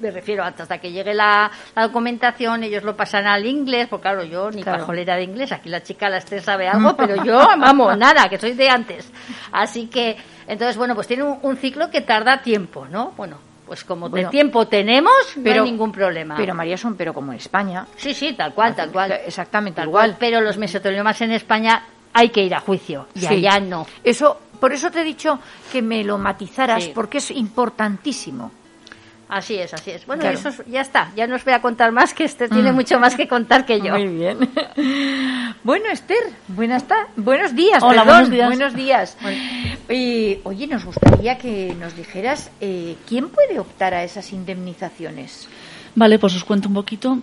me refiero hasta que llegue la, la documentación, ellos lo pasan al inglés, porque claro, yo ni Claro. pajolera de inglés, aquí la chica la Esther sabe algo, [laughs] pero yo, vamos, nada, que soy de antes. Así que Entonces, bueno, pues tiene un, un ciclo que tarda tiempo, ¿no? Bueno, pues como Bueno, de tiempo tenemos, no pero- hay ningún problema. Pero María son, pero como en España. Sí, sí, tal cual, tal cual. Exactamente Tal igual. cual. Pero los mesoteliomas en España hay que ir a juicio y Sí. allá no. Eso, por eso te he dicho que me lo matizaras, Sí. porque es importantísimo. Así es, así es. Bueno, Claro. eso es- ya está. Ya no os voy a contar más, que este tiene Mm. mucho más que contar que yo. Muy bien. [laughs] Bueno, Esther, buenas buenos días. Hola, perdón, buenos días. buenos días. Y, oye, nos gustaría que nos dijeras eh, quién puede optar a esas indemnizaciones. Vale, pues os cuento un poquito.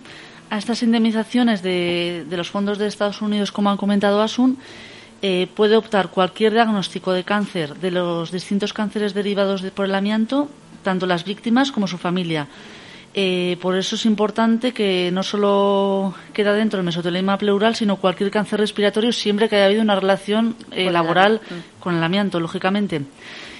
A estas indemnizaciones de, de los fondos de Estados Unidos, como han comentado Asun, eh, puede optar cualquier diagnóstico de cáncer de los distintos cánceres derivados de- por el amianto, tanto las víctimas como su familia. Eh, por eso es importante que no solo queda dentro el mesotelioma pleural, sino cualquier cáncer respiratorio siempre que haya habido una relación eh, laboral amianto. con el amianto, lógicamente.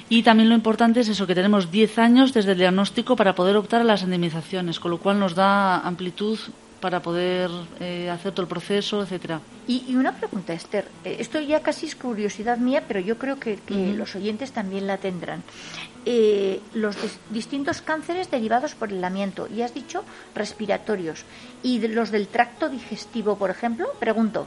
Y también lo importante es eso, que tenemos 10 años desde el diagnóstico para poder optar a las indemnizaciones, con lo cual nos da amplitud para poder eh, hacer todo el proceso, etcétera. Y, y una pregunta, Esther. Eh, Esto ya casi es curiosidad mía, pero yo creo que, que los oyentes también la tendrán. Eh, los dis- distintos cánceres derivados por el amianto, y has dicho respiratorios. ¿Y de los del tracto digestivo, por ejemplo? Pregunto.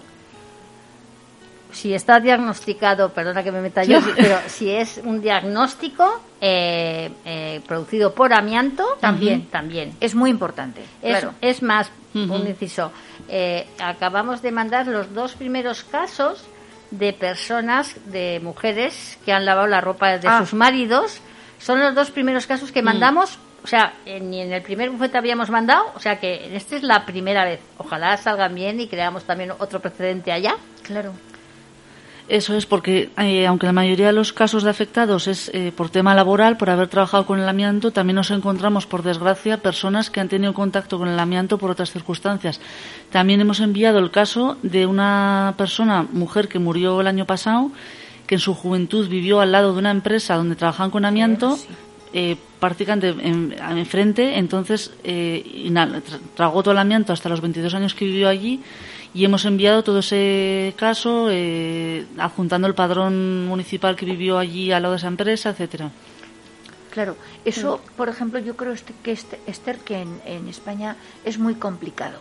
Si está diagnosticado, perdona que me meta yo, pero si es un diagnóstico eh, eh, producido por amianto, también, también. Es muy importante. Es, claro. es más, Ujú. un inciso. eh, acabamos de mandar los dos primeros casos de personas, de mujeres que han lavado la ropa de Ah. sus maridos. Son los dos primeros casos que mandamos. O sea, eh, ni en el primer bufete habíamos mandado. O sea que esta es la primera vez. Ojalá salgan bien y creamos también otro precedente allá. Claro. Eso es porque, eh, aunque la mayoría de los casos de afectados es eh, por tema laboral, por haber trabajado con el amianto, también nos encontramos, por desgracia, personas que han tenido contacto con el amianto por otras circunstancias. También hemos enviado el caso de una persona, mujer, que murió el año pasado, que en su juventud vivió al lado de una empresa donde trabajaban con amianto. eh, prácticamente en- enfrente, entonces eh, tragó todo el amianto hasta los 22 años que vivió allí y hemos enviado todo ese caso eh, adjuntando el padrón municipal que vivió allí al lado de esa empresa, etcétera. Claro, eso, por ejemplo, yo creo este- que este- Esther, que en, en España es muy complicado.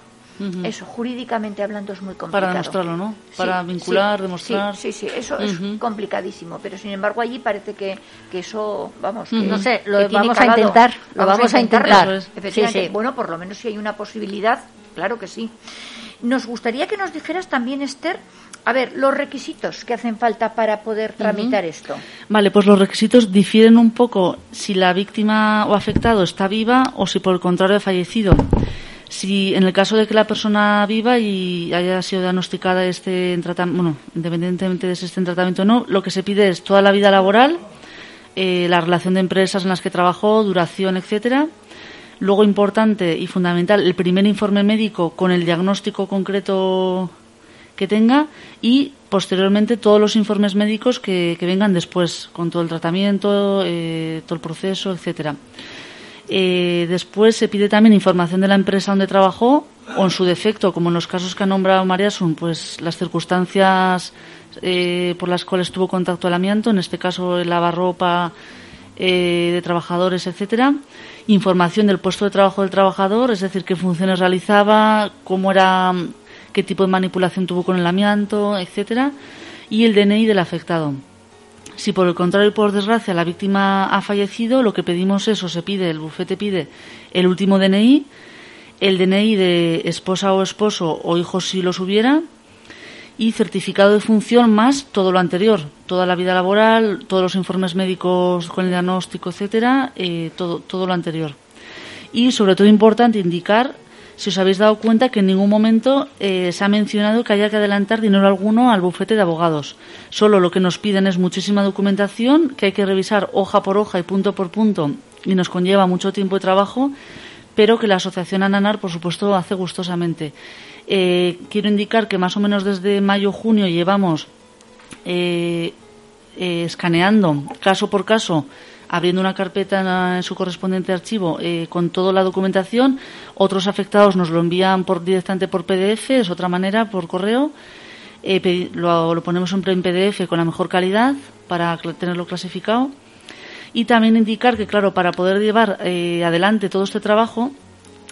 Eso, jurídicamente hablando, es muy complicado. Para demostrarlo, ¿no? Para vincular, sí, demostrar. Sí, sí, sí, eso es complicadísimo. Pero sin embargo, allí parece que, que eso, vamos, que, No sé, lo vamos a intentar, lo vamos a intentar. Es. Efectivamente. Sí, sí. Bueno, por lo menos si hay una posibilidad, claro que sí. Nos gustaría que nos dijeras también, Esther, a ver, los requisitos que hacen falta para poder tramitar esto. Vale, pues los requisitos difieren un poco si la víctima o afectado está viva o si por el contrario ha fallecido. Si en el caso de que la persona viva y haya sido diagnosticada este en tratamiento, bueno, independientemente de si esté en tratamiento o no, lo que se pide es toda la vida laboral, eh, la relación de empresas en las que trabajó, duración, etcétera. Luego importante y fundamental el primer informe médico con el diagnóstico concreto que tenga y posteriormente todos los informes médicos que, vengan después con todo el tratamiento, eh, todo el proceso, etcétera. Eh, después se pide también información de la empresa donde trabajó o en su defecto, como en los casos que ha nombrado María Sun, pues las circunstancias eh, por las cuales tuvo contacto el amianto, en este caso el lavarropa eh, de trabajadores, etcétera. Información del puesto de trabajo del trabajador, es decir, qué funciones realizaba, cómo era, qué tipo de manipulación tuvo con el amianto, etcétera. Y el DNI del afectado. Si por el contrario y por desgracia la víctima ha fallecido, lo que pedimos es o se pide, el bufete pide el último DNI, el DNI de esposa o esposo o hijos si los hubiera y certificado de función más todo lo anterior, toda la vida laboral, todos los informes médicos con el diagnóstico, etcétera, eh, todo, todo lo anterior. Y sobre todo importante indicar si os habéis dado cuenta que en ningún momento eh, se ha mencionado que haya que adelantar dinero alguno al bufete de abogados. Solo lo que nos piden es muchísima documentación que hay que revisar hoja por hoja y punto por punto y nos conlleva mucho tiempo de trabajo, pero que la asociación Ananar, por supuesto, hace gustosamente. Eh, quiero indicar que más o menos desde mayo-junio llevamos eh, eh, escaneando caso por caso, abriendo una carpeta en, su correspondiente archivo eh, con toda la documentación. Otros afectados nos lo envían por, directamente por PDF, es otra manera, por correo. eh, lo, ponemos siempre en PDF con la mejor calidad para tenerlo clasificado. Y también indicar que, claro, para poder llevar adelante todo este trabajo,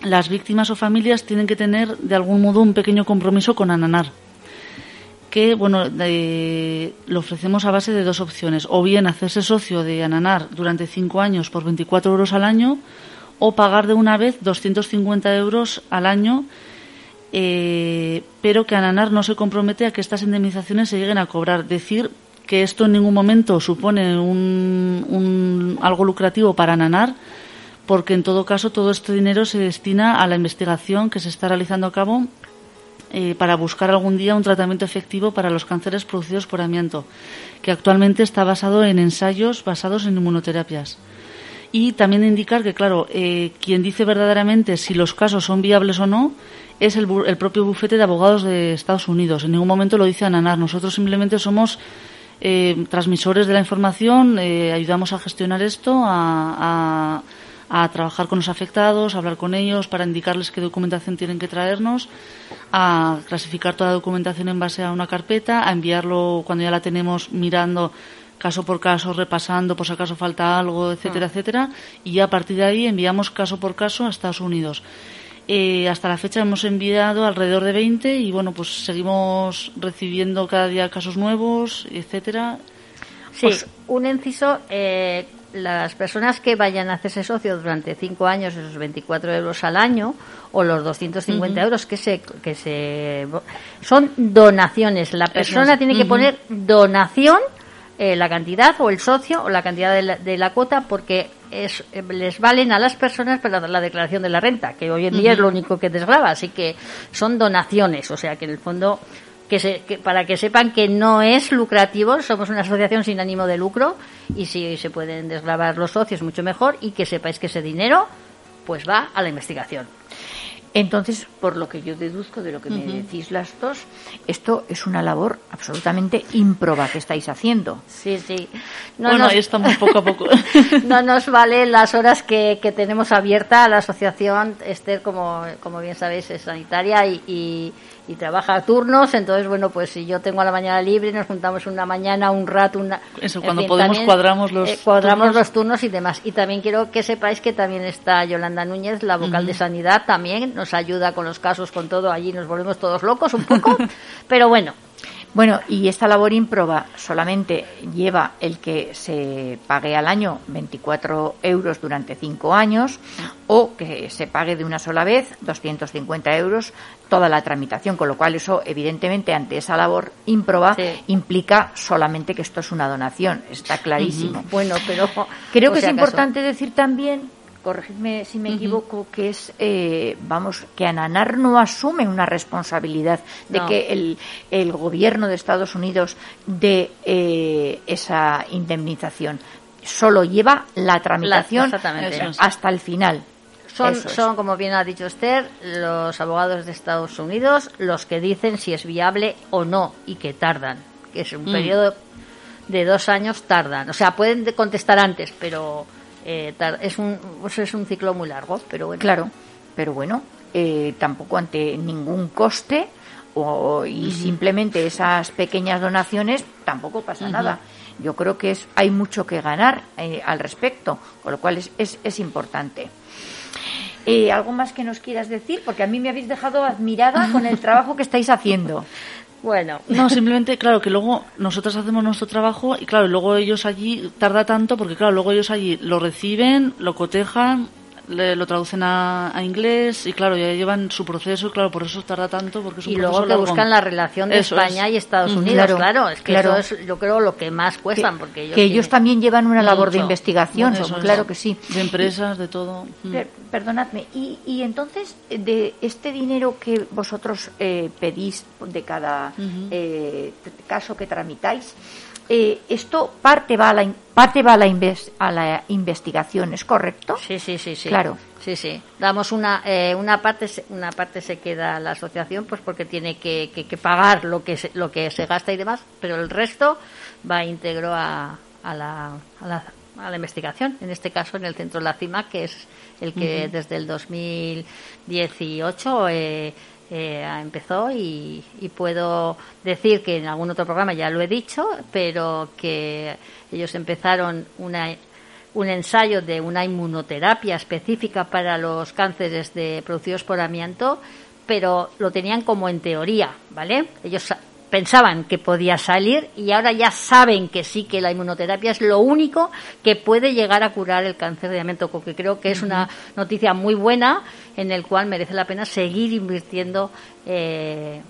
las víctimas o familias tienen que tener de algún modo un pequeño compromiso con Ananar que bueno lo ofrecemos a base de dos opciones o bien hacerse socio de Ananar durante cinco años por 24 euros al año o pagar de una vez 250 euros al año eh, pero que Ananar no se compromete a que estas indemnizaciones se lleguen a cobrar. Decir que esto en ningún momento supone un, un- algo lucrativo para Ananar porque en todo caso todo este dinero se destina a la investigación que se está realizando a cabo eh, para buscar algún día un tratamiento efectivo para los cánceres producidos por amianto, que actualmente está basado en ensayos basados en inmunoterapias. Y también indicar que, claro, eh, quien dice verdaderamente si los casos son viables o no es el, el propio bufete de abogados de Estados Unidos. En ningún momento lo dice Ananar. Nosotros simplemente somos eh, transmisores de la información, eh, ayudamos a gestionar esto, a, a- a trabajar con los afectados, a hablar con ellos para indicarles qué documentación tienen que traernos, a clasificar toda la documentación en base a una carpeta, a enviarlo cuando ya la tenemos mirando caso por caso, repasando por si acaso falta algo, etcétera, etcétera, y a partir de ahí enviamos caso por caso a Estados Unidos. Eh, hasta la fecha hemos enviado alrededor de 20 y bueno, pues seguimos recibiendo cada día casos nuevos, etcétera. Sí, Pues- un inciso. eh, las personas que vayan a hacerse socio durante cinco años, esos 24 euros al año, o los 250 Ujú. euros que se, que se. son donaciones. La persona es. tiene que poner donación, eh, la cantidad, o el socio, o la cantidad de la, de la cuota, porque es, les valen a las personas para la, la declaración de la renta, que hoy en día es lo único que desgrava. Así que son donaciones, o sea que en el fondo que se, que- para que sepan que no es lucrativo, somos una asociación sin ánimo de lucro y si se pueden desgravar los socios mucho mejor y que sepáis que ese dinero pues va a la investigación. Entonces, por lo que yo deduzco de lo que me decís las dos, esto es una labor absolutamente ímproba que estáis haciendo. Sí, sí. No bueno, nos- ahí estamos poco a poco. [laughs] no nos vale las horas que, que tenemos abierta la asociación. Esther, como, como bien sabéis, es sanitaria y, y, y trabaja a turnos. Entonces, bueno, pues si yo tengo a la mañana libre, nos juntamos una mañana, un rato, una. Eso, en cuando podemos también, cuadramos los eh, cuadramos turnos. los turnos y demás. Y también quiero que sepáis que también está Yolanda Núñez, la vocal de sanidad, también nos ayuda con los casos, con todo. Allí nos volvemos todos locos un poco. [laughs] pero bueno, Bueno, y esta labor ímproba solamente lleva el que se pague al año 24 euros durante cinco años o que se pague de una sola vez 250 euros toda la tramitación, con lo cual eso evidentemente ante esa labor ímproba Sí. implica solamente que esto es una donación, está clarísimo. bueno, pero. Creo que si es acaso. importante decir también, corregidme si me equivoco, que es, eh, vamos, que Ananar no asume una responsabilidad de No. que el, el gobierno de Estados Unidos dé eh, esa indemnización. Solo lleva la tramitación es. hasta el final. Son, es. son, como bien ha dicho Esther, los abogados de Estados Unidos los que dicen si es viable o no y que tardan, que es un Mm. periodo de dos años tardan. O sea, pueden de- contestar antes, pero eh, es, un, pues es un ciclo muy largo. Pero bueno, Claro, pero bueno, eh, tampoco ante ningún coste o, y simplemente esas pequeñas donaciones tampoco pasa nada. Yo creo que es, hay mucho que ganar eh, al respecto, con lo cual es, es, es importante. Eh, ¿Algo más que nos quieras decir? Porque a mí me habéis dejado admirada con el [laughs] trabajo que estáis haciendo. Bueno. No, simplemente, claro, que luego nosotros hacemos nuestro trabajo y claro, luego ellos allí tarda tanto porque claro, luego ellos allí lo reciben, lo cotejan, le- lo traducen a, a inglés y claro, ya llevan su proceso y claro, por eso tarda tanto porque es un Y luego que largo. buscan la relación de Eso España es. y Estados. Unidos, claro, Claro, es que claro. eso es yo creo lo que más cuestan porque ellos que ellos tienen- también llevan una labor de investigación, Eso son- es. claro que sí. De empresas, de todo. Per- perdonadme, y, y entonces, de este dinero que vosotros eh, pedís de cada eh, caso que tramitáis, eh, esto parte va a la, parte va a la, inves- a la investigación, ¿es correcto? Sí, sí, sí, sí. Claro. Sí, sí. Damos una eh, una parte se- una parte se queda a la asociación pues porque tiene que, que- que pagar lo que se, lo que se gasta y demás, pero el resto va íntegro a, a la, a la a la investigación, en este caso en el centro La Cima, que es el que Ujú. desde el 2018 eh, eh, empezó y, y puedo decir que en algún otro programa ya lo he dicho, pero que ellos empezaron una un ensayo de una inmunoterapia específica para los cánceres de, producidos por amianto, pero lo tenían como en teoría, ¿vale? Ellos pensaban que podía salir y ahora ya saben que sí, que la inmunoterapia es lo único que puede llegar a curar el cáncer de amianto, que creo que es una noticia muy buena en el cual merece la pena seguir invirtiendo eh,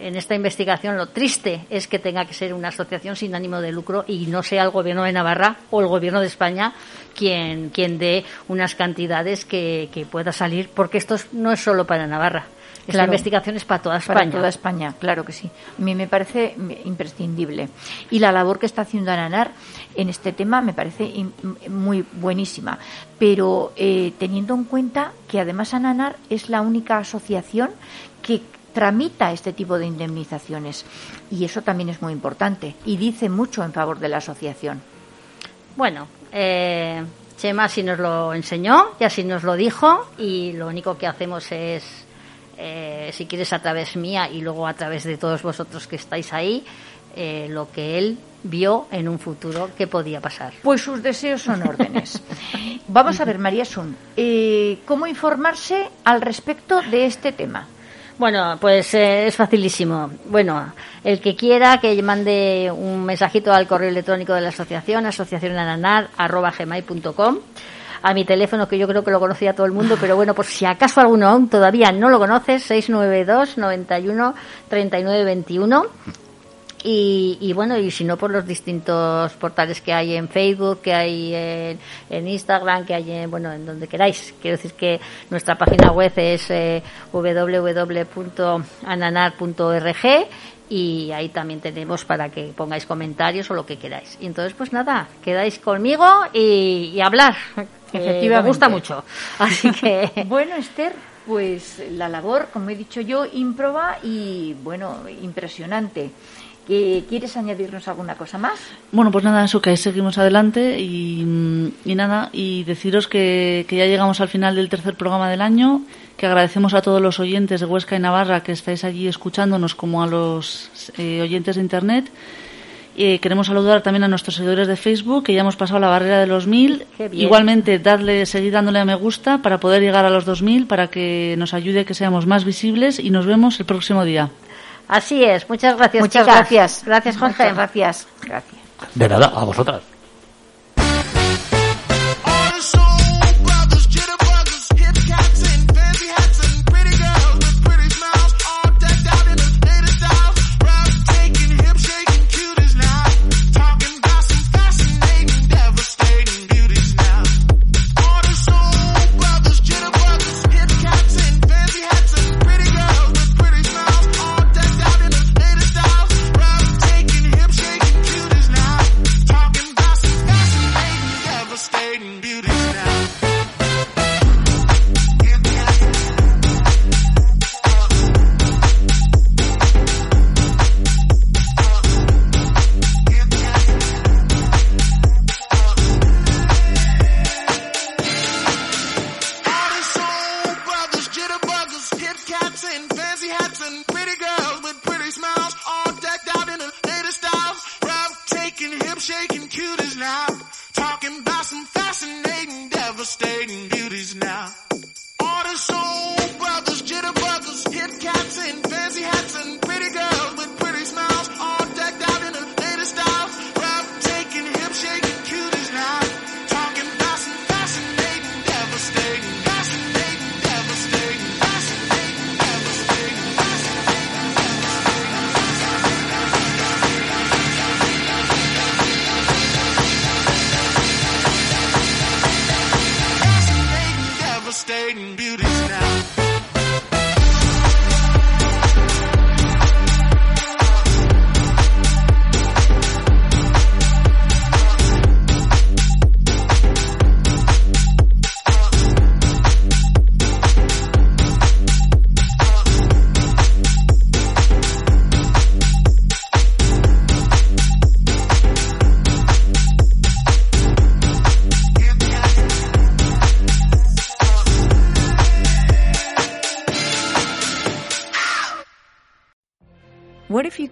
en esta investigación lo triste es que tenga que ser una asociación sin ánimo de lucro y no sea el gobierno de Navarra o el gobierno de España quien, quien dé unas cantidades que, que pueda salir, porque esto es- no es solo para Navarra. Esta Claro. investigación es para toda Para España. toda España, claro que sí. A mí me parece imprescindible. Y la labor que está haciendo Ananar en este tema me parece muy buenísima. Pero eh, teniendo en cuenta que además Ananar es la única asociación que tramita este tipo de indemnizaciones. Y eso también es muy importante. Y dice mucho en favor de la asociación. Bueno, eh, Chema así nos lo enseñó y así nos lo dijo y lo único que hacemos es, eh, si quieres a través mía y luego a través de todos vosotros que estáis ahí, eh, lo que él vio en un futuro que podía pasar. Pues sus deseos son órdenes. [laughs] Vamos a ver, María Sun, eh, ¿cómo informarse al respecto de este tema? Bueno, pues eh, es facilísimo. Bueno, el que quiera que mande un mensajito al correo electrónico de la asociación, asociacionananar.gmail.com a mi teléfono, que yo creo que lo conocía todo el mundo, pero bueno, por si acaso alguno aún todavía no lo conoce, 692 91 39 21 y, y bueno, y si no, por los distintos portales que hay en Facebook, que hay en, Instagram, que hay en, bueno, en donde queráis. Quiero decir que nuestra página web es eh, www.ananar.org y ahí también tenemos para que pongáis comentarios o lo que queráis. Y entonces, pues nada, quedáis conmigo y, y hablar. que Efectivamente. Me gusta mucho. Así que. [laughs] Bueno, Esther, pues la labor, como he dicho yo, ímproba y, bueno, impresionante. ¿Que- ¿Quieres añadirnos alguna cosa más? Bueno, pues nada, eso que ahí seguimos adelante y, y nada, y deciros que, que ya llegamos al final del tercer programa del año, que agradecemos a todos los oyentes de Huesca y Navarra que estáis allí escuchándonos, como a los eh, oyentes de Internet. Eh, queremos saludar también a nuestros seguidores de Facebook, que ya hemos pasado la barrera de los mil. Igualmente, dadle, seguid dándole a me gusta para poder llegar a los 2000, para que nos ayude a que seamos más visibles y nos vemos el próximo día. Así es. Muchas gracias. Muchas chicas. gracias. Gracias, Jorge. Muchas gracias. Gracias. De nada, a vosotras.